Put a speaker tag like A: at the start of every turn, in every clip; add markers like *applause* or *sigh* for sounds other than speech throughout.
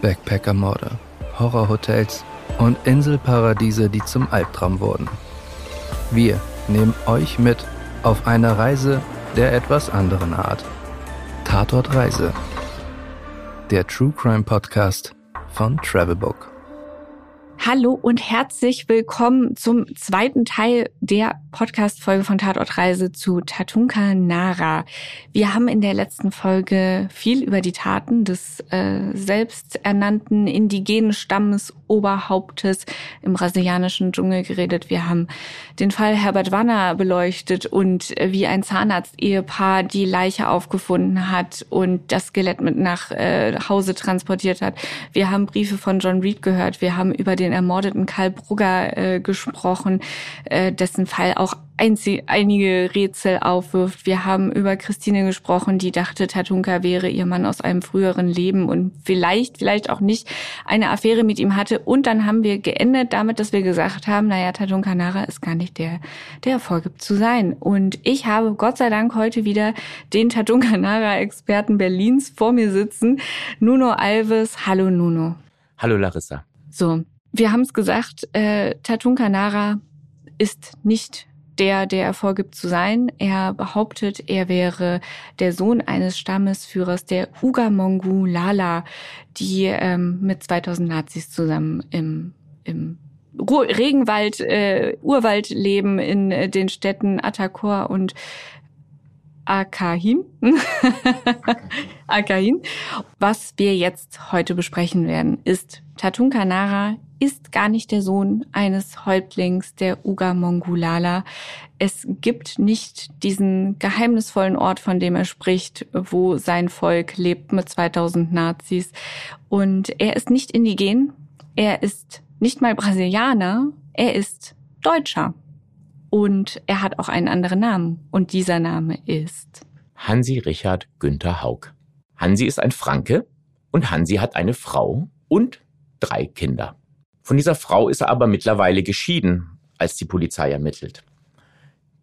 A: Backpackermorde, Horrorhotels und Inselparadiese, die zum Albtraum wurden. Wir nehmen euch mit auf eine Reise der etwas anderen Art. Tatort Reise. Der True Crime Podcast von Travelbook.
B: Hallo und herzlich willkommen zum zweiten Teil der Podcast-Folge von Tatortreise zu Tatunka Nara. Wir haben in der letzten Folge viel über die Taten des äh, selbsternannten indigenen Stammes Oberhauptes im brasilianischen Dschungel geredet. Wir haben den Fall Herbert Wanner beleuchtet und äh, wie ein Zahnarzt-Ehepaar die Leiche aufgefunden hat und das Skelett mit nach äh, Hause transportiert hat. Wir haben Briefe von John Reed gehört. Wir haben über den ermordeten Karl Brugger äh, gesprochen, äh, dessen Fall auch einige Rätsel aufwirft. Wir haben über Christine gesprochen, die dachte, Tatunka wäre ihr Mann aus einem früheren Leben und vielleicht, vielleicht auch nicht eine Affäre mit ihm hatte. Und dann haben wir geendet damit, dass wir gesagt haben, naja, Tatunka Nara ist gar nicht der, der vorgibt zu sein. Und ich habe Gott sei Dank heute wieder den Tatunka Nara Experten Berlins vor mir sitzen. Nuno Alves. Hallo Nuno.
C: Hallo Larissa.
B: So, wir haben es gesagt, äh, Tatunka Nara ist nicht der, der er vorgibt zu sein. Er behauptet, er wäre der Sohn eines Stammesführers der Ugamongu Lala, die ähm, mit 2000 Nazis zusammen im, im Regenwald, äh, Urwald leben in äh, den Städten Atakor und Akahin. *laughs* Akahin. Was wir jetzt heute besprechen werden, ist Tatunka Nara ist gar nicht der Sohn eines Häuptlings der Uga Mongulala. Es gibt nicht diesen geheimnisvollen Ort, von dem er spricht, wo sein Volk lebt mit 2000 Nazis. Und er ist nicht indigen. Er ist nicht mal Brasilianer. Er ist Deutscher. Und er hat auch einen anderen Namen. Und dieser Name ist
C: Hansi Richard Günther Haug. Hansi ist ein Franke und Hansi hat eine Frau und drei Kinder. Von dieser Frau ist er aber mittlerweile geschieden, als die Polizei ermittelt.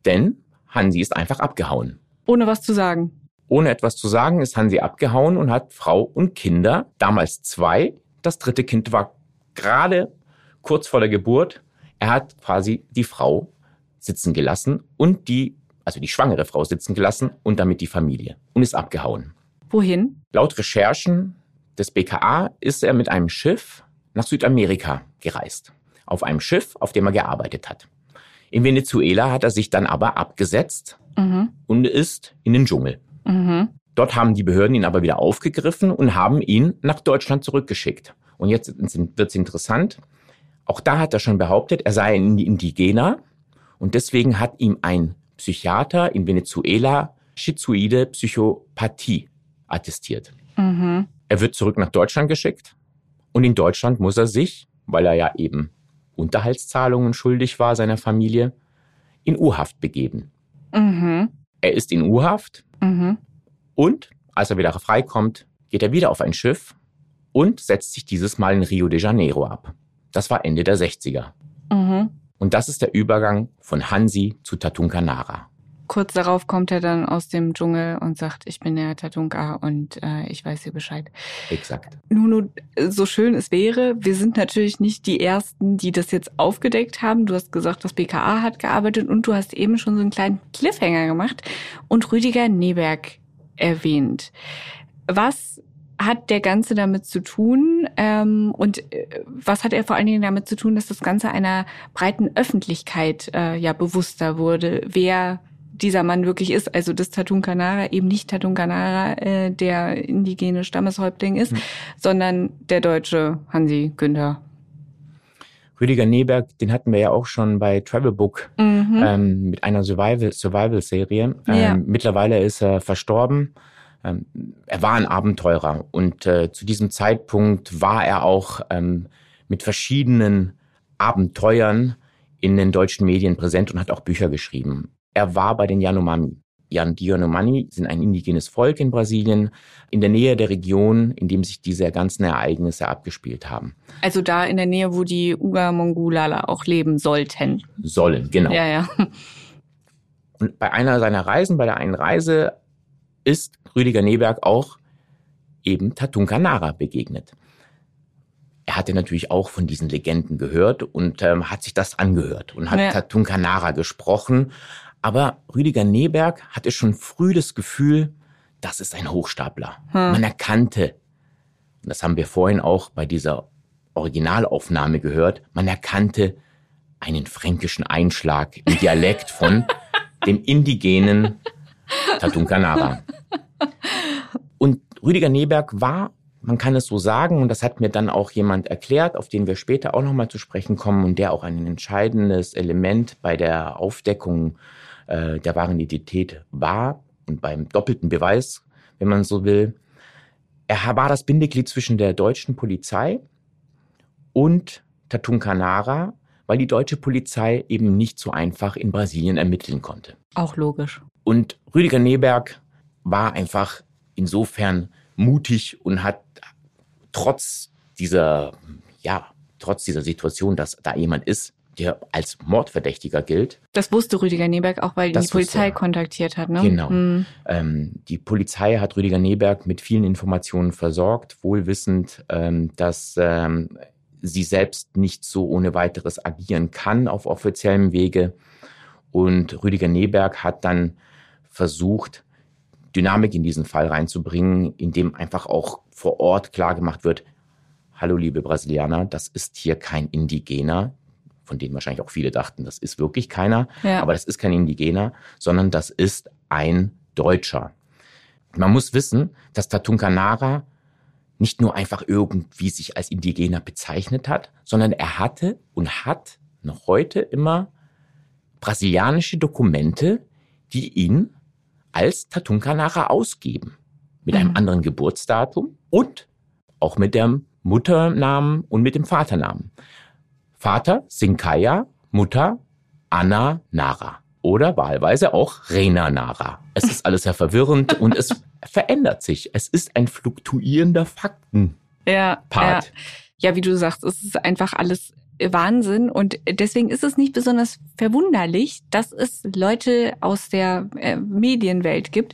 C: Denn Hansi ist einfach abgehauen.
B: Ohne was zu sagen.
C: Ohne etwas zu sagen ist Hansi abgehauen und hat Frau und Kinder, damals zwei. Das dritte Kind war gerade kurz vor der Geburt. Er hat quasi die Frau sitzen gelassen und die, also die schwangere Frau sitzen gelassen und damit die Familie und ist abgehauen.
B: Wohin?
C: Laut Recherchen des BKA ist er mit einem Schiff nach Südamerika gereist. Auf einem Schiff, auf dem er gearbeitet hat. In Venezuela hat er sich dann aber abgesetzt mhm. und ist in den Dschungel. Mhm. Dort haben die Behörden ihn aber wieder aufgegriffen und haben ihn nach Deutschland zurückgeschickt. Und jetzt wird es interessant. Auch da hat er schon behauptet, er sei ein Indigener und deswegen hat ihm ein Psychiater in Venezuela schizoide Psychopathie attestiert. Mhm. Er wird zurück nach Deutschland geschickt und in Deutschland muss er sich, weil er ja eben Unterhaltszahlungen schuldig war seiner Familie, in U-Haft begeben. Mhm. Er ist in U-Haft mhm. und als er wieder freikommt, geht er wieder auf ein Schiff und setzt sich dieses Mal in Rio de Janeiro ab. Das war Ende der 60er. Mhm. Und das ist der Übergang von Hansi zu Tatunkanara.
B: Kurz darauf kommt er dann aus dem Dschungel und sagt, ich bin der Tatunka und äh, ich weiß hier Bescheid.
C: Exakt.
B: Nun, so schön es wäre, wir sind natürlich nicht die Ersten, die das jetzt aufgedeckt haben. Du hast gesagt, das BKA hat gearbeitet und du hast eben schon so einen kleinen Cliffhanger gemacht und Rüdiger Neberg erwähnt. Was hat der Ganze damit zu tun ähm, und äh, was hat er vor allen Dingen damit zu tun, dass das Ganze einer breiten Öffentlichkeit äh, ja bewusster wurde, wer dieser Mann wirklich ist. Also das Tatun Kanara eben nicht Tatun Kanara, äh, der indigene Stammeshäuptling ist, mhm. sondern der deutsche Hansi Günther.
C: Rüdiger Neberg, den hatten wir ja auch schon bei Travelbook mhm. ähm, mit einer Survival-Serie. Survival ähm, ja. Mittlerweile ist er verstorben. Ähm, er war ein Abenteurer und äh, zu diesem Zeitpunkt war er auch ähm, mit verschiedenen Abenteuern in den deutschen Medien präsent und hat auch Bücher geschrieben. Er war bei den Yanomami. die Yanomami sind ein indigenes Volk in Brasilien, in der Nähe der Region, in dem sich diese ganzen Ereignisse abgespielt haben.
B: Also da in der Nähe, wo die Uga Mongulala auch leben sollten.
C: Sollen, genau.
B: Ja, ja.
C: Und bei einer seiner Reisen, bei der einen Reise, ist Rüdiger Neberg auch eben Tatunka Nara begegnet. hatte natürlich auch von diesen Legenden gehört und ähm, hat sich das angehört und hat ja. Tatunkanara gesprochen. Aber Rüdiger Neberg hatte schon früh das Gefühl, das ist ein Hochstapler. Hm. Man erkannte, und das haben wir vorhin auch bei dieser Originalaufnahme gehört, man erkannte einen fränkischen Einschlag im Dialekt von *laughs* dem indigenen Tatunkanara. Und Rüdiger Neberg war, man kann es so sagen, und das hat mir dann auch jemand erklärt, auf den wir später auch nochmal zu sprechen kommen und der auch ein entscheidendes Element bei der Aufdeckung äh, der wahren Identität war und beim doppelten Beweis, wenn man so will. Er war das Bindeglied zwischen der deutschen Polizei und Tatunkanara, weil die deutsche Polizei eben nicht so einfach in Brasilien ermitteln konnte.
B: Auch logisch.
C: Und Rüdiger Neberg war einfach insofern mutig und hat trotz dieser, ja, trotz dieser Situation, dass da jemand ist, der als Mordverdächtiger gilt.
B: Das wusste Rüdiger Neberg auch, weil ihn die Polizei kontaktiert hat, ne?
C: Genau. Hm. Ähm, die Polizei hat Rüdiger Neberg mit vielen Informationen versorgt, wohl wissend, ähm, dass ähm, sie selbst nicht so ohne weiteres agieren kann auf offiziellem Wege. Und Rüdiger Neberg hat dann versucht, Dynamik in diesen Fall reinzubringen, indem einfach auch vor Ort klar gemacht wird, hallo liebe Brasilianer, das ist hier kein Indigener, von denen wahrscheinlich auch viele dachten, das ist wirklich keiner, ja. aber das ist kein Indigener, sondern das ist ein Deutscher. Man muss wissen, dass Tatunkanara nicht nur einfach irgendwie sich als Indigener bezeichnet hat, sondern er hatte und hat noch heute immer brasilianische Dokumente, die ihn als Tatunkanara ausgeben. Mit mhm. einem anderen Geburtsdatum und auch mit dem Mutternamen und mit dem Vaternamen. Vater Sinkaya, Mutter Anna Nara oder wahlweise auch Rena Nara. Es ist alles sehr verwirrend und es *laughs* verändert sich. Es ist ein fluktuierender Faktenpart.
B: Ja, ja. ja, wie du sagst, es ist einfach alles Wahnsinn und deswegen ist es nicht besonders verwunderlich, dass es Leute aus der äh, Medienwelt gibt,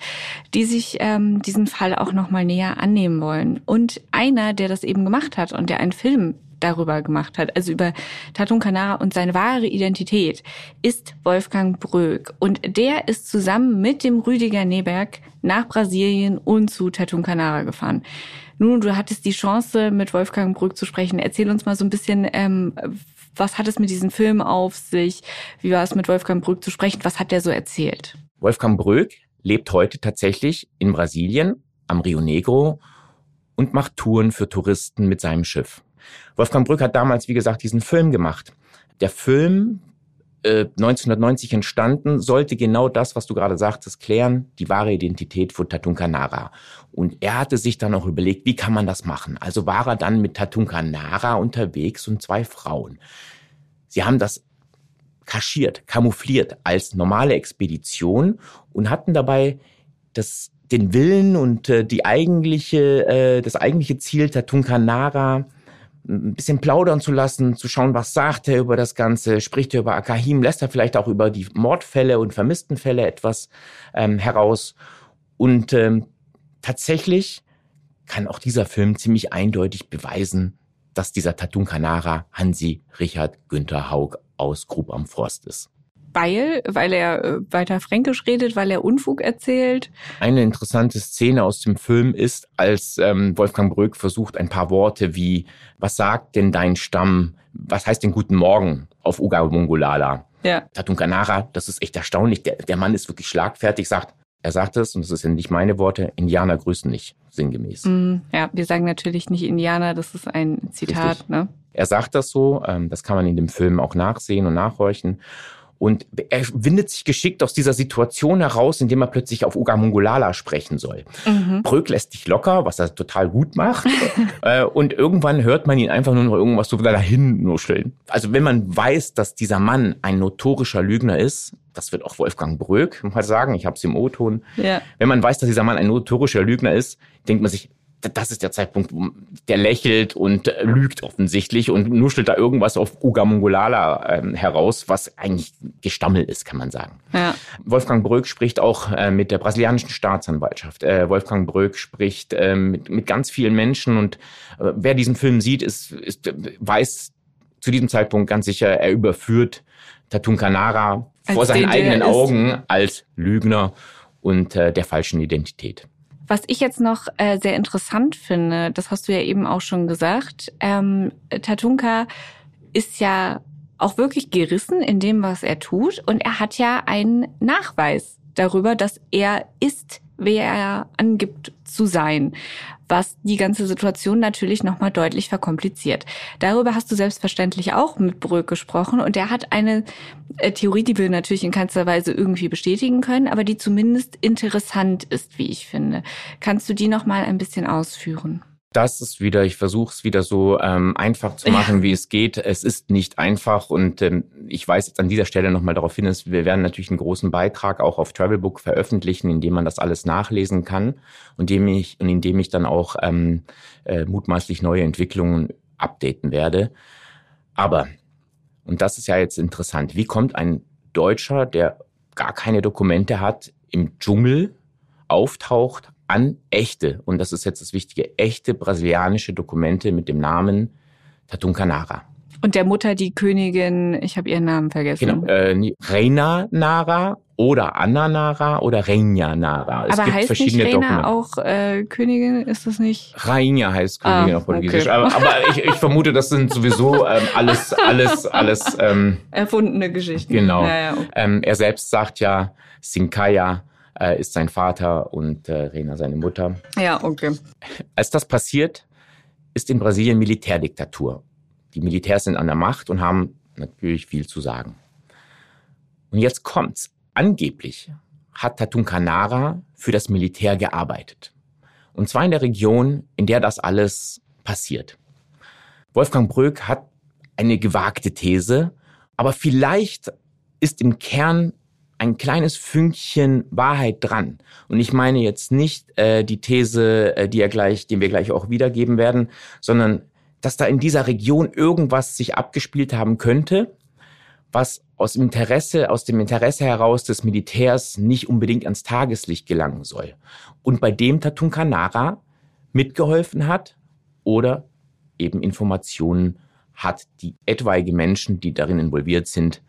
B: die sich ähm, diesen Fall auch noch mal näher annehmen wollen. Und einer, der das eben gemacht hat und der einen Film darüber gemacht hat, also über Tatun Kanara und seine wahre Identität, ist Wolfgang Bröck. Und der ist zusammen mit dem Rüdiger Neberg nach Brasilien und zu Tatun Kanara gefahren. Nun, du hattest die Chance, mit Wolfgang Brück zu sprechen. Erzähl uns mal so ein bisschen, ähm, was hat es mit diesem Film auf sich? Wie war es mit Wolfgang Brück zu sprechen? Was hat der so erzählt?
C: Wolfgang Brück lebt heute tatsächlich in Brasilien am Rio Negro und macht Touren für Touristen mit seinem Schiff. Wolfgang Brück hat damals, wie gesagt, diesen Film gemacht. Der Film 1990 äh, entstanden, sollte genau das, was du gerade sagtest, klären, die wahre Identität von Tatunkanara. Und er hatte sich dann auch überlegt, wie kann man das machen? Also war er dann mit Tatunkanara unterwegs und zwei Frauen. Sie haben das kaschiert, kamoufliert als normale Expedition und hatten dabei das, den Willen und äh, die eigentliche, äh, das eigentliche Ziel Tatunkanara ein bisschen plaudern zu lassen, zu schauen, was sagt er über das Ganze, spricht er über Akahim, lässt er vielleicht auch über die Mordfälle und vermissten Fälle etwas ähm, heraus. Und ähm, tatsächlich kann auch dieser Film ziemlich eindeutig beweisen, dass dieser Tatun Kanara Hansi Richard Günther Haug aus Grub am Forst ist
B: weil, weil er äh, weiter Fränkisch redet, weil er Unfug erzählt.
C: Eine interessante Szene aus dem Film ist, als ähm, Wolfgang Brück versucht, ein paar Worte wie, was sagt denn dein Stamm, was heißt denn Guten Morgen auf Uga Mongolala? Ja. Tatun Kanara, das ist echt erstaunlich. Der, der Mann ist wirklich schlagfertig, sagt, er sagt es, und das sind nicht meine Worte, Indianer grüßen nicht, sinngemäß.
B: Mm, ja, wir sagen natürlich nicht Indianer, das ist ein Zitat. Richtig. Ne?
C: Er sagt das so, ähm, das kann man in dem Film auch nachsehen und nachhorchen. Und er windet sich geschickt aus dieser Situation heraus, indem er plötzlich auf Uga Mongolala sprechen soll. Mhm. Bröck lässt sich locker, was er total gut macht. *laughs* Äh, und irgendwann hört man ihn einfach nur noch irgendwas so dahin nuscheln. Also wenn man weiß, dass dieser Mann ein notorischer Lügner ist, das wird auch Wolfgang Bröck mal sagen, ich habe es im O-Ton. Ja. Wenn man weiß, dass dieser Mann ein notorischer Lügner ist, denkt man sich, das ist der Zeitpunkt, der lächelt und lügt offensichtlich und nuschelt da irgendwas auf Uga Mongolala ähm, heraus, was eigentlich Gestammel ist, kann man sagen. Ja. Wolfgang Bröck spricht auch äh, mit der brasilianischen Staatsanwaltschaft. Äh, Wolfgang Bröck spricht äh, mit, mit ganz vielen Menschen und äh, wer diesen Film sieht, ist, ist, weiß zu diesem Zeitpunkt ganz sicher, er überführt Tatun Kanara vor seinen eigenen Augen als Lügner und äh, der falschen Identität.
B: Was ich jetzt noch äh, sehr interessant finde, das hast du ja eben auch schon gesagt, ähm, Tatunka ist ja auch wirklich gerissen in dem, was er tut. Und er hat ja einen Nachweis darüber, dass er ist, wer er angibt zu sein was die ganze Situation natürlich nochmal deutlich verkompliziert. Darüber hast du selbstverständlich auch mit Bröck gesprochen und er hat eine äh, Theorie, die wir natürlich in keinster Weise irgendwie bestätigen können, aber die zumindest interessant ist, wie ich finde. Kannst du die nochmal ein bisschen ausführen?
C: Das ist wieder, ich versuche es wieder so ähm, einfach zu machen, ja. wie es geht. Es ist nicht einfach und ähm, ich weise jetzt an dieser Stelle nochmal darauf hin, dass wir werden natürlich einen großen Beitrag auch auf Travelbook veröffentlichen, in dem man das alles nachlesen kann und, dem ich, und in dem ich dann auch ähm, äh, mutmaßlich neue Entwicklungen updaten werde. Aber, und das ist ja jetzt interessant, wie kommt ein Deutscher, der gar keine Dokumente hat, im Dschungel auftaucht, an echte, und das ist jetzt das Wichtige, echte brasilianische Dokumente mit dem Namen Tatunkanara.
B: Und der Mutter die Königin, ich habe ihren Namen vergessen.
C: Genau, äh, Reina Nara oder Anna Nara oder Reina Nara.
B: Es Aber gibt heißt verschiedene nicht Reina auch äh, Königin? Ist das nicht?
C: Rainha heißt Königin ah, auf Portugiesisch. Okay. Aber, aber ich, ich vermute, das sind sowieso ähm, alles, alles, alles ähm,
B: erfundene Geschichten.
C: Genau. Ja, ja, okay. ähm, er selbst sagt ja Sinkaya äh, ist sein Vater und äh, Rena seine Mutter.
B: Ja, okay.
C: Als das passiert, ist in Brasilien Militärdiktatur. Die Militärs sind an der Macht und haben natürlich viel zu sagen. Und jetzt kommt's. Angeblich hat Tatun Canara für das Militär gearbeitet. Und zwar in der Region, in der das alles passiert. Wolfgang Bröck hat eine gewagte These, aber vielleicht ist im Kern ein kleines Fünkchen Wahrheit dran. Und ich meine jetzt nicht äh, die These, äh, die er gleich, den wir gleich auch wiedergeben werden, sondern dass da in dieser Region irgendwas sich abgespielt haben könnte, was aus Interesse, aus dem Interesse heraus des Militärs nicht unbedingt ans Tageslicht gelangen soll. Und bei dem Tatun Kanara mitgeholfen hat oder eben Informationen hat, die etwaige Menschen, die darin involviert sind,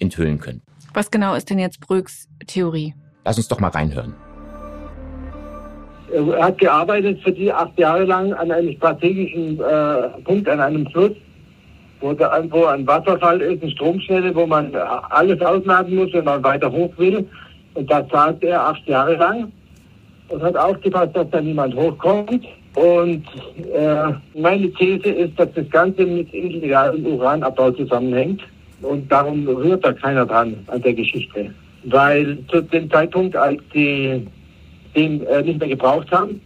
C: enthüllen können.
B: Was genau ist denn jetzt Bröcks Theorie?
C: Lass uns doch mal reinhören.
D: Er hat gearbeitet für die acht Jahre lang an einem strategischen äh, Punkt, an einem Fluss, wo, da, wo ein Wasserfall ist, eine Stromschnelle, wo man alles ausladen muss, wenn man weiter hoch will. Und da saß er acht Jahre lang und hat aufgepasst, dass da niemand hochkommt. Und äh, meine These ist, dass das Ganze mit illegalem Uranabbau zusammenhängt. Und darum rührt da keiner dran an der Geschichte. Weil zu dem Zeitpunkt, als die den äh, nicht mehr gebraucht haben,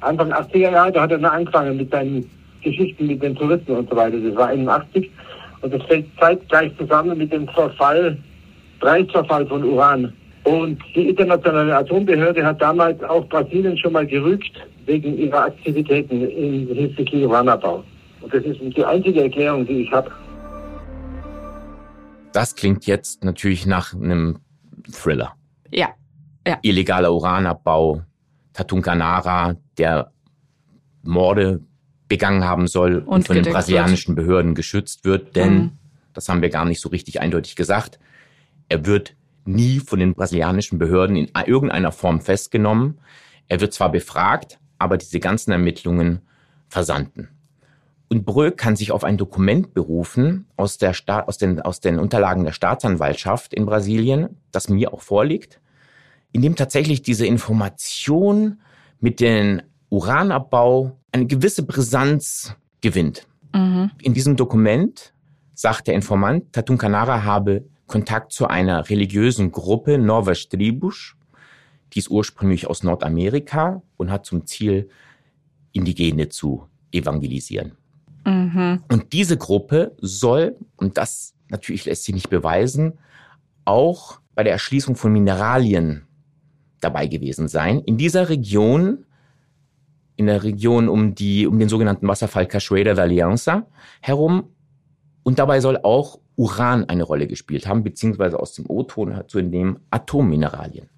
D: Anfang 80er Jahre, da hat er dann angefangen mit seinen Geschichten mit den Touristen und so weiter. Das war 81. Und das fällt zeitgleich zusammen mit dem Verfall, Preisverfall von Uran. Und die internationale Atombehörde hat damals auch Brasilien schon mal gerügt wegen ihrer Aktivitäten in hinsichtlich Uranabbau. Und das ist die einzige Erklärung, die ich habe.
C: Das klingt jetzt natürlich nach einem Thriller.
B: Ja. ja.
C: Illegaler Uranabbau, Tatunkanara, der Morde begangen haben soll und, und von den brasilianischen wird. Behörden geschützt wird, denn, mhm. das haben wir gar nicht so richtig eindeutig gesagt, er wird nie von den brasilianischen Behörden in irgendeiner Form festgenommen. Er wird zwar befragt, aber diese ganzen Ermittlungen versanden. Und Bröck kann sich auf ein Dokument berufen aus, der Sta aus, den, aus den Unterlagen der Staatsanwaltschaft in Brasilien, das mir auch vorliegt, in dem tatsächlich diese Information mit dem Uranabbau eine gewisse Brisanz gewinnt. Mhm. In diesem Dokument sagt der Informant, Tatun Canara habe Kontakt zu einer religiösen Gruppe, Novas Tribus, die ist ursprünglich aus Nordamerika und hat zum Ziel, Indigene zu evangelisieren. Mhm. Und diese Gruppe soll, und das natürlich lässt sich nicht beweisen, auch bei der Erschließung von Mineralien dabei gewesen sein. In dieser Region in der Region um, die, um den sogenannten Wasserfall Cachoeira da Alianza herum. Und dabei soll auch Uran eine Rolle gespielt haben, beziehungsweise aus dem O-Ton zu entnehmen Atommineralien.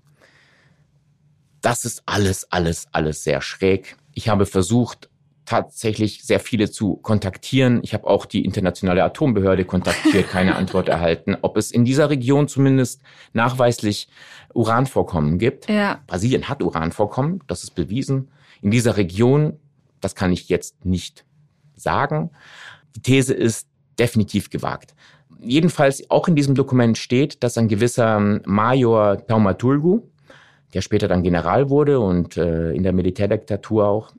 C: Das ist alles, alles, alles sehr schräg. Ich habe versucht, tatsächlich sehr viele zu kontaktieren. Ich habe auch die internationale Atombehörde kontaktiert, keine *laughs* Antwort erhalten, ob es in dieser Region zumindest nachweislich Uranvorkommen gibt. Ja. Brasilien hat Uranvorkommen, das ist bewiesen. In dieser Region, das kann ich jetzt nicht sagen. Die These ist definitiv gewagt. Jedenfalls auch in diesem Dokument steht, dass ein gewisser Major Taumaturgu, der später dann General wurde und äh, in der Militärdiktatur auch,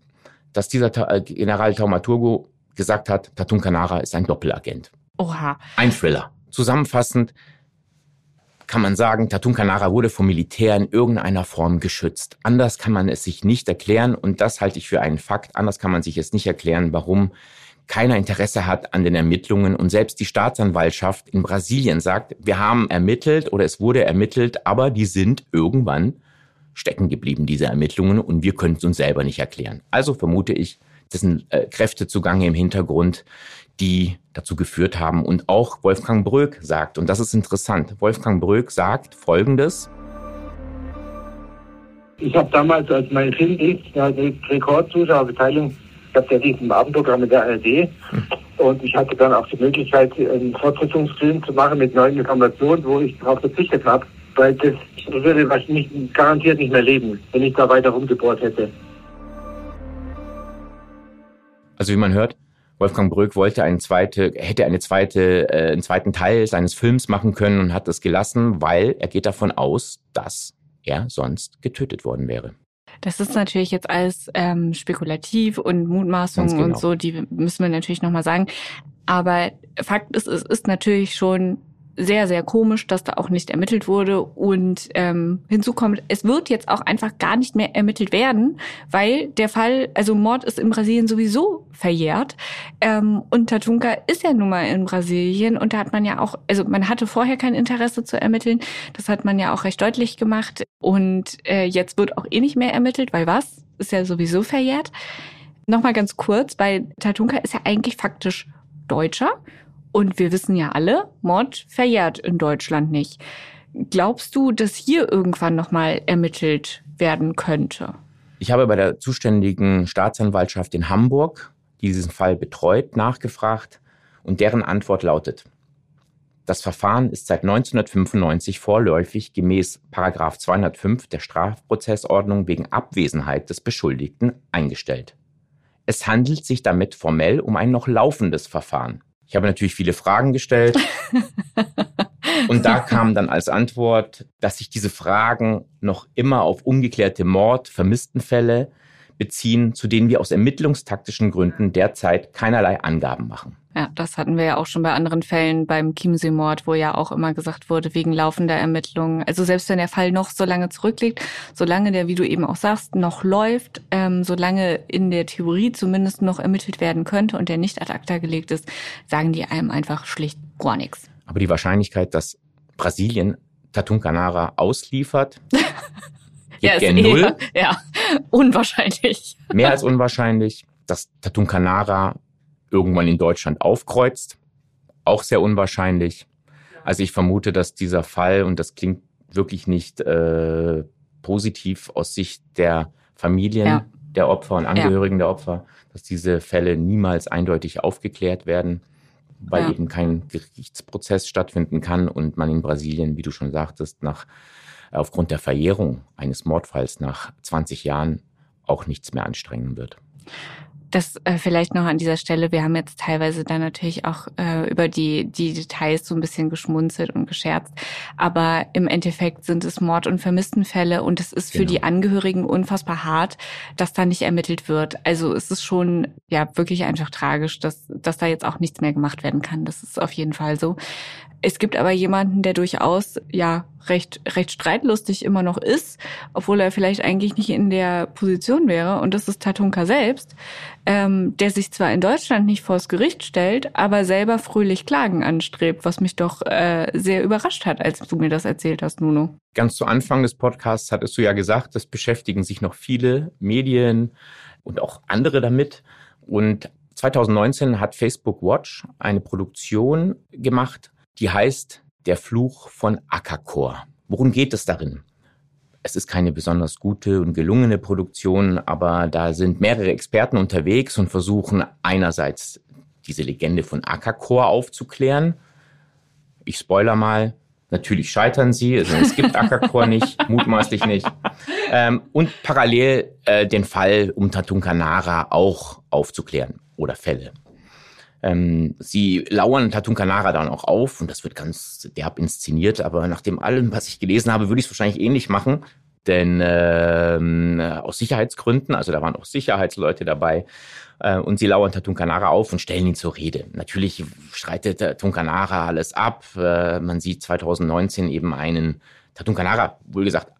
C: dass dieser äh, General Taumaturgo gesagt hat, Tatun Kanara ist ein Doppelagent.
B: Oha.
C: Ein Thriller. Zusammenfassend kann man sagen, Tatun Kanara wurde vom Militär in irgendeiner Form geschützt. Anders kann man es sich nicht erklären und das halte ich für einen Fakt. Anders kann man sich es nicht erklären, warum keiner Interesse hat an den Ermittlungen und selbst die Staatsanwaltschaft in Brasilien sagt, wir haben ermittelt oder es wurde ermittelt, aber die sind irgendwann stecken geblieben, diese Ermittlungen, und wir können es uns selber nicht erklären. Also vermute ich, das sind äh, Kräfte zugange im Hintergrund, die dazu geführt haben. Und auch Wolfgang Bröck sagt, und das ist interessant, Wolfgang Bröck sagt Folgendes.
D: Ich habe damals, als mein Film lief, die Rekordzuschauerbeteiligung, ich habe ja diesen Abendprogramm mit der ARD hm. und ich hatte dann auch die Möglichkeit, einen Fortsetzungsfilm zu machen mit neuen Informationen, wo ich darauf verzichtet habe weil das würde was nicht, garantiert nicht mehr leben, wenn ich da weiter rumgebohrt hätte.
C: Also wie man hört, Wolfgang Bröck wollte eine zweite, hätte eine zweite, äh, einen zweiten Teil seines Films machen können und hat es gelassen, weil er geht davon aus, dass er sonst getötet worden wäre.
B: Das ist natürlich jetzt alles ähm, spekulativ und Mutmaßungen genau. und so, die müssen wir natürlich nochmal sagen. Aber Fakt ist, es ist natürlich schon sehr, sehr komisch, dass da auch nicht ermittelt wurde. Und ähm, hinzu kommt, es wird jetzt auch einfach gar nicht mehr ermittelt werden, weil der Fall, also Mord ist in Brasilien sowieso verjährt. Ähm, und Tatunka ist ja nun mal in Brasilien und da hat man ja auch, also man hatte vorher kein Interesse zu ermitteln. Das hat man ja auch recht deutlich gemacht. Und äh, jetzt wird auch eh nicht mehr ermittelt, weil was? Ist ja sowieso verjährt. Nochmal ganz kurz, weil Tatunka ist ja eigentlich faktisch Deutscher und wir wissen ja alle, Mord verjährt in Deutschland nicht. Glaubst du, dass hier irgendwann nochmal ermittelt werden könnte?
C: Ich habe bei der zuständigen Staatsanwaltschaft in Hamburg, die diesen Fall betreut, nachgefragt und deren Antwort lautet, das Verfahren ist seit 1995 vorläufig gemäß 205 der Strafprozessordnung wegen Abwesenheit des Beschuldigten eingestellt. Es handelt sich damit formell um ein noch laufendes Verfahren. Ich habe natürlich viele Fragen gestellt. *laughs* Und da kam dann als Antwort, dass sich diese Fragen noch immer auf ungeklärte Mord, Vermisstenfälle beziehen, zu denen wir aus ermittlungstaktischen Gründen derzeit keinerlei Angaben machen.
B: Ja, das hatten wir ja auch schon bei anderen Fällen beim Chiemsee-Mord, wo ja auch immer gesagt wurde, wegen laufender Ermittlungen. Also selbst wenn der Fall noch so lange zurückliegt, solange der, wie du eben auch sagst, noch läuft, ähm, solange in der Theorie zumindest noch ermittelt werden könnte und der nicht ad acta gelegt ist, sagen die einem einfach schlicht gar nichts.
C: Aber die Wahrscheinlichkeit, dass Brasilien Tatun Canara ausliefert, *laughs*
B: ja, ist null. *laughs* Ja, unwahrscheinlich.
C: Mehr als unwahrscheinlich, dass Tatun Canara irgendwann in Deutschland aufkreuzt. Auch sehr unwahrscheinlich. Also ich vermute, dass dieser Fall, und das klingt wirklich nicht äh, positiv aus Sicht der Familien ja. der Opfer und Angehörigen ja. der Opfer, dass diese Fälle niemals eindeutig aufgeklärt werden, weil ja. eben kein Gerichtsprozess stattfinden kann und man in Brasilien, wie du schon sagtest, nach aufgrund der Verjährung eines Mordfalls nach 20 Jahren auch nichts mehr anstrengen wird.
B: Das äh, vielleicht noch an dieser Stelle. Wir haben jetzt teilweise dann natürlich auch äh, über die, die Details so ein bisschen geschmunzelt und gescherzt. Aber im Endeffekt sind es Mord- und Vermisstenfälle und es ist genau. für die Angehörigen unfassbar hart, dass da nicht ermittelt wird. Also es ist schon ja wirklich einfach tragisch, dass, dass da jetzt auch nichts mehr gemacht werden kann. Das ist auf jeden Fall so. Es gibt aber jemanden, der durchaus ja recht recht streitlustig immer noch ist, obwohl er vielleicht eigentlich nicht in der Position wäre. Und das ist Tatunka selbst, ähm, der sich zwar in Deutschland nicht vors Gericht stellt, aber selber fröhlich Klagen anstrebt, was mich doch äh, sehr überrascht hat, als du mir das erzählt hast, Nuno.
C: Ganz zu Anfang des Podcasts hattest du ja gesagt, das beschäftigen sich noch viele Medien, und auch andere damit. Und 2019 hat Facebook Watch eine Produktion gemacht, die heißt Der Fluch von Akakor. Worum geht es darin? Es ist keine besonders gute und gelungene Produktion, aber da sind mehrere Experten unterwegs und versuchen einerseits diese Legende von Akakor aufzuklären. Ich spoiler mal, natürlich scheitern sie, also es gibt Akakor nicht, *laughs* mutmaßlich nicht. Ähm, und parallel äh, den Fall um Tatunkanara auch aufzuklären oder Fälle. Ähm, sie lauern Tatunkanara dann auch auf und das wird ganz derb inszeniert, aber nach dem allem, was ich gelesen habe, würde ich es wahrscheinlich ähnlich machen. Denn ähm, aus Sicherheitsgründen, also da waren auch Sicherheitsleute dabei, äh, und sie lauern Tatunkanara auf und stellen ihn zur Rede. Natürlich streitet Tatunkanara alles ab. Äh, man sieht 2019 eben einen Tatunkanara, wohl gesagt,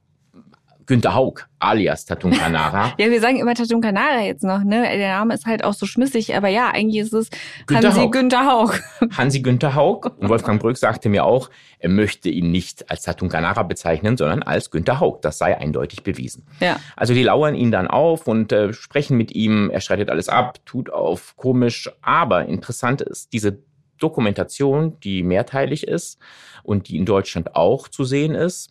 C: Günter Haug, alias Tatunkanara. *laughs*
B: ja, wir sagen immer Tatunkanara jetzt noch, ne? Der Name ist halt auch so schmissig, aber ja, eigentlich ist es Günter Hansi Haug. Günter Haug. *laughs*
C: Hansi Günter Haug. Und Wolfgang Brück sagte mir auch, er möchte ihn nicht als Tatunkanara bezeichnen, sondern als Günter Haug. Das sei eindeutig bewiesen. Ja. Also die lauern ihn dann auf und äh, sprechen mit ihm. Er streitet alles ab, tut auf komisch. Aber interessant ist, diese Dokumentation, die mehrteilig ist und die in Deutschland auch zu sehen ist,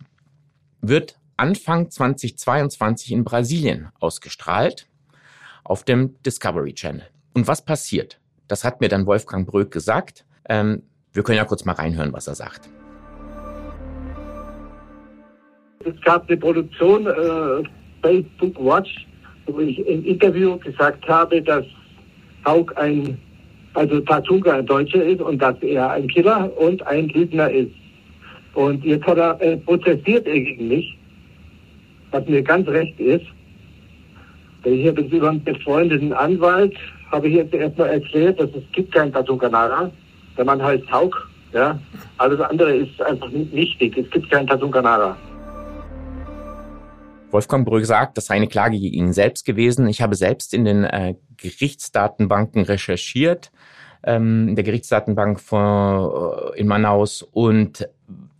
C: wird Anfang 2022 in Brasilien ausgestrahlt auf dem Discovery Channel. Und was passiert? Das hat mir dann Wolfgang Bröck gesagt. Ähm, wir können ja kurz mal reinhören, was er sagt.
D: Es gab eine Produktion äh, Facebook Watch, wo ich im Interview gesagt habe, dass Haug ein, also Tatunga ein Deutscher ist und dass er ein Killer und ein Lügner ist. Und jetzt hat er äh, prozessiert er gegen mich was mir ganz recht ist. Ich habe jetzt über einen befreundeten Anwalt, habe ich jetzt erstmal erklärt, dass es gibt keinen Tatunkanara. Der Mann heißt Haug. Ja? Alles andere ist einfach nicht wichtig. Es gibt keinen Tatunkanara.
C: Wolfgang Brügg sagt, das sei eine Klage gegen ihn selbst gewesen. Ich habe selbst in den äh, Gerichtsdatenbanken recherchiert, ähm, in der Gerichtsdatenbank von, äh, in Manaus und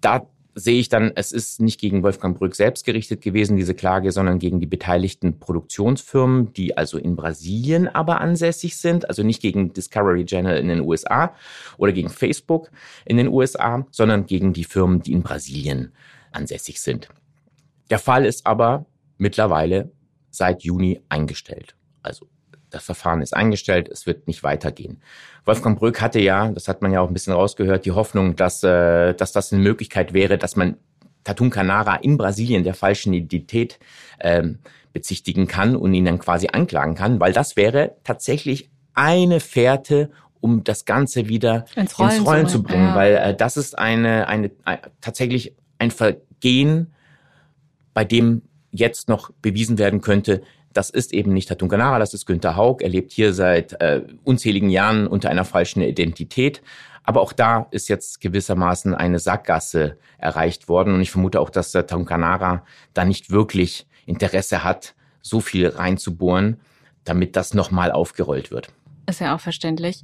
C: da sehe ich dann, es ist nicht gegen Wolfgang Brück selbst gerichtet gewesen, diese Klage, sondern gegen die beteiligten Produktionsfirmen, die also in Brasilien aber ansässig sind, also nicht gegen Discovery Channel in den USA oder gegen Facebook in den USA, sondern gegen die Firmen, die in Brasilien ansässig sind. Der Fall ist aber mittlerweile seit Juni eingestellt. Also das Verfahren ist eingestellt, es wird nicht weitergehen. Wolfgang Brück hatte ja, das hat man ja auch ein bisschen rausgehört, die Hoffnung, dass, äh, dass das eine Möglichkeit wäre, dass man Tatun Canara in Brasilien der falschen Identität ähm, bezichtigen kann und ihn dann quasi anklagen kann, weil das wäre tatsächlich eine Fährte, um das Ganze wieder ins Rollen, ins Rollen zu bringen, ja. weil äh, das ist eine, eine, eine tatsächlich ein Vergehen, bei dem jetzt noch bewiesen werden könnte, das ist eben nicht Hatun Kanara, das ist Günter Haug. Er lebt hier seit äh, unzähligen Jahren unter einer falschen Identität. Aber auch da ist jetzt gewissermaßen eine Sackgasse erreicht worden. Und ich vermute auch, dass der Tunkanara da nicht wirklich Interesse hat, so viel reinzubohren, damit das nochmal aufgerollt wird.
B: Ist ja auch verständlich.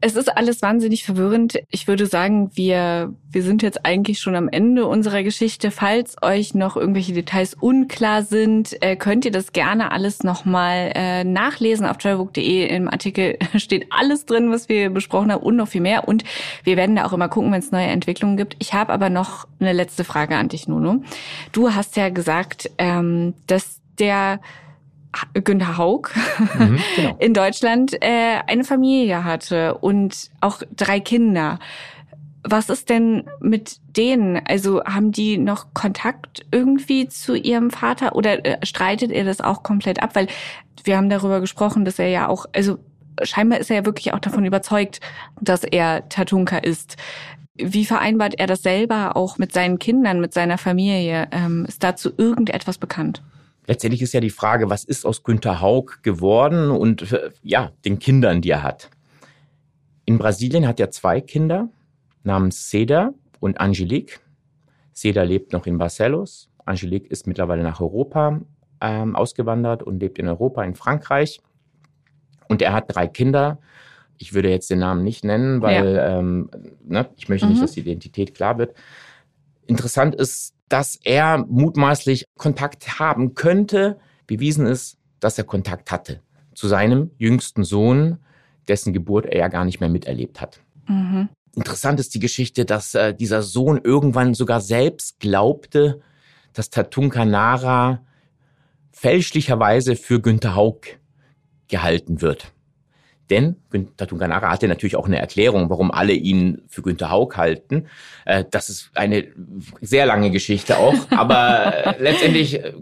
B: Es ist alles wahnsinnig verwirrend. Ich würde sagen, wir, wir sind jetzt eigentlich schon am Ende unserer Geschichte. Falls euch noch irgendwelche Details unklar sind, äh, könnt ihr das gerne alles nochmal äh, nachlesen auf travelbook.de. Im Artikel *laughs* steht alles drin, was wir besprochen haben und noch viel mehr. Und wir werden da auch immer gucken, wenn es neue Entwicklungen gibt. Ich habe aber noch eine letzte Frage an dich, Nuno. Du hast ja gesagt, ähm, dass der Günter Haug mhm, genau. *laughs* in Deutschland äh, eine Familie hatte und auch drei Kinder. Was ist denn mit denen? Also haben die noch Kontakt irgendwie zu ihrem Vater oder äh, streitet er das auch komplett ab? Weil wir haben darüber gesprochen, dass er ja auch, also scheinbar ist er ja wirklich auch davon überzeugt, dass er Tatunka ist. Wie vereinbart er das selber auch mit seinen Kindern, mit seiner Familie? Ähm, ist dazu irgendetwas bekannt?
C: Letztendlich ist ja die Frage, was ist aus Günter Haug geworden und äh, ja, den Kindern, die er hat. In Brasilien hat er zwei Kinder namens Seda und Angelique. Seda lebt noch in Barcelos. Angelique ist mittlerweile nach Europa ähm, ausgewandert und lebt in Europa, in Frankreich. Und er hat drei Kinder. Ich würde jetzt den Namen nicht nennen, weil ja. ähm, ne, ich möchte mhm. nicht, dass die Identität klar wird. Interessant ist, dass er mutmaßlich Kontakt haben könnte. Bewiesen ist dass er Kontakt hatte zu seinem jüngsten Sohn, dessen Geburt er ja gar nicht mehr miterlebt hat. Mhm. Interessant ist die Geschichte, dass äh, dieser Sohn irgendwann sogar selbst glaubte, dass Tatunka Nara fälschlicherweise für Günther Haug gehalten wird. Denn Günter Tunganara hatte natürlich auch eine Erklärung, warum alle ihn für Günter Haug halten. Äh, das ist eine sehr lange Geschichte auch. *laughs* Aber äh, letztendlich äh,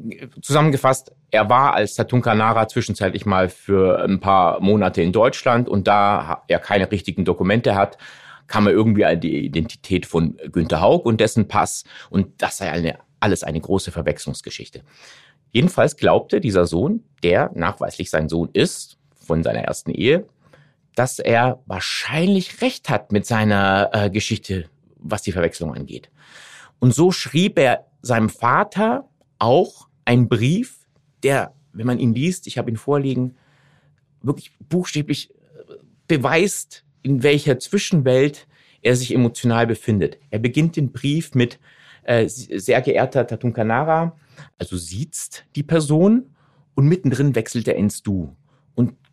C: zusammengefasst, er war als Tatunkanara zwischenzeitlich mal für ein paar Monate in Deutschland und da er keine richtigen Dokumente hat, kam er irgendwie an die Identität von Günter Haug und dessen Pass. Und das sei eine, alles eine große Verwechslungsgeschichte. Jedenfalls glaubte dieser Sohn, der nachweislich sein Sohn ist, von seiner ersten Ehe, dass er wahrscheinlich recht hat mit seiner äh, Geschichte, was die Verwechslung angeht. Und so schrieb er seinem Vater auch einen Brief, der, wenn man ihn liest, ich habe ihn vorliegen, wirklich buchstäblich äh, beweist, in welcher Zwischenwelt er sich emotional befindet. Er beginnt den Brief mit äh, sehr geehrter Tatun Kanara, also sieht's die Person und mittendrin wechselt er ins Du.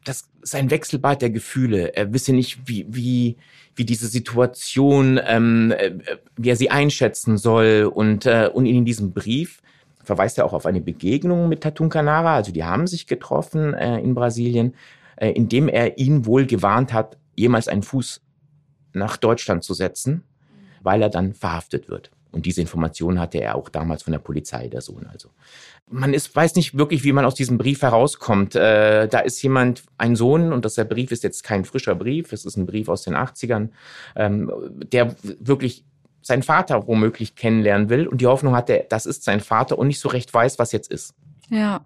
C: Das ist ein Wechselbad der Gefühle. Er wisse nicht, wie, wie, wie diese Situation, ähm, äh, wie er sie einschätzen soll. Und, äh, und in diesem Brief verweist er auch auf eine Begegnung mit Tatun Canara. Also die haben sich getroffen äh, in Brasilien, äh, indem er ihn wohl gewarnt hat, jemals einen Fuß nach Deutschland zu setzen, weil er dann verhaftet wird. Und diese Information hatte er auch damals von der Polizei, der Sohn also. Man ist, weiß nicht wirklich, wie man aus diesem Brief herauskommt. Äh, da ist jemand, ein Sohn, und das der Brief ist jetzt kein frischer Brief, es ist ein Brief aus den 80ern, ähm, der wirklich seinen Vater womöglich kennenlernen will und die Hoffnung hat, das ist sein Vater und nicht so recht weiß, was jetzt ist.
B: Ja.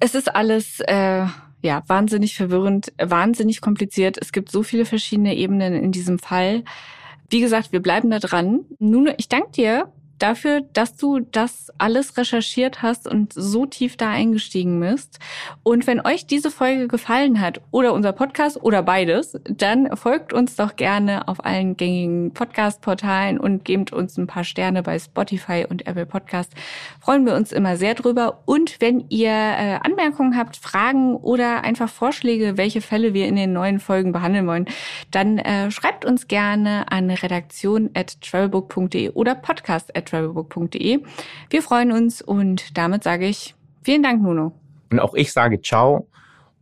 B: Es ist alles äh, ja wahnsinnig verwirrend, wahnsinnig kompliziert. Es gibt so viele verschiedene Ebenen in diesem Fall. Wie gesagt, wir bleiben da dran. Nun, ich danke dir dafür, dass du das alles recherchiert hast und so tief da eingestiegen bist. Und wenn euch diese Folge gefallen hat oder unser Podcast oder beides, dann folgt uns doch gerne auf allen gängigen Podcast-Portalen und gebt uns ein paar Sterne bei Spotify und Apple Podcast. Freuen wir uns immer sehr drüber. Und wenn ihr äh, Anmerkungen habt, Fragen oder einfach Vorschläge, welche Fälle wir in den neuen Folgen behandeln wollen, dann äh, schreibt uns gerne an redaktion at travelbook.de oder podcast travelbook.de. Wir freuen uns und damit sage ich vielen Dank, Nuno.
C: Und auch ich sage ciao.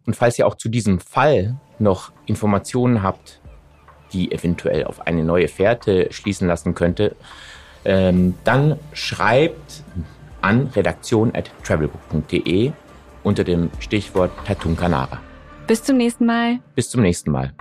C: Und falls ihr auch zu diesem Fall noch Informationen habt, die eventuell auf eine neue Fährte schließen lassen könnte, ähm, dann schreibt an redaktion at travelbook.de unter dem Stichwort Tattoo Canara.
B: Bis zum nächsten Mal.
C: Bis zum nächsten Mal.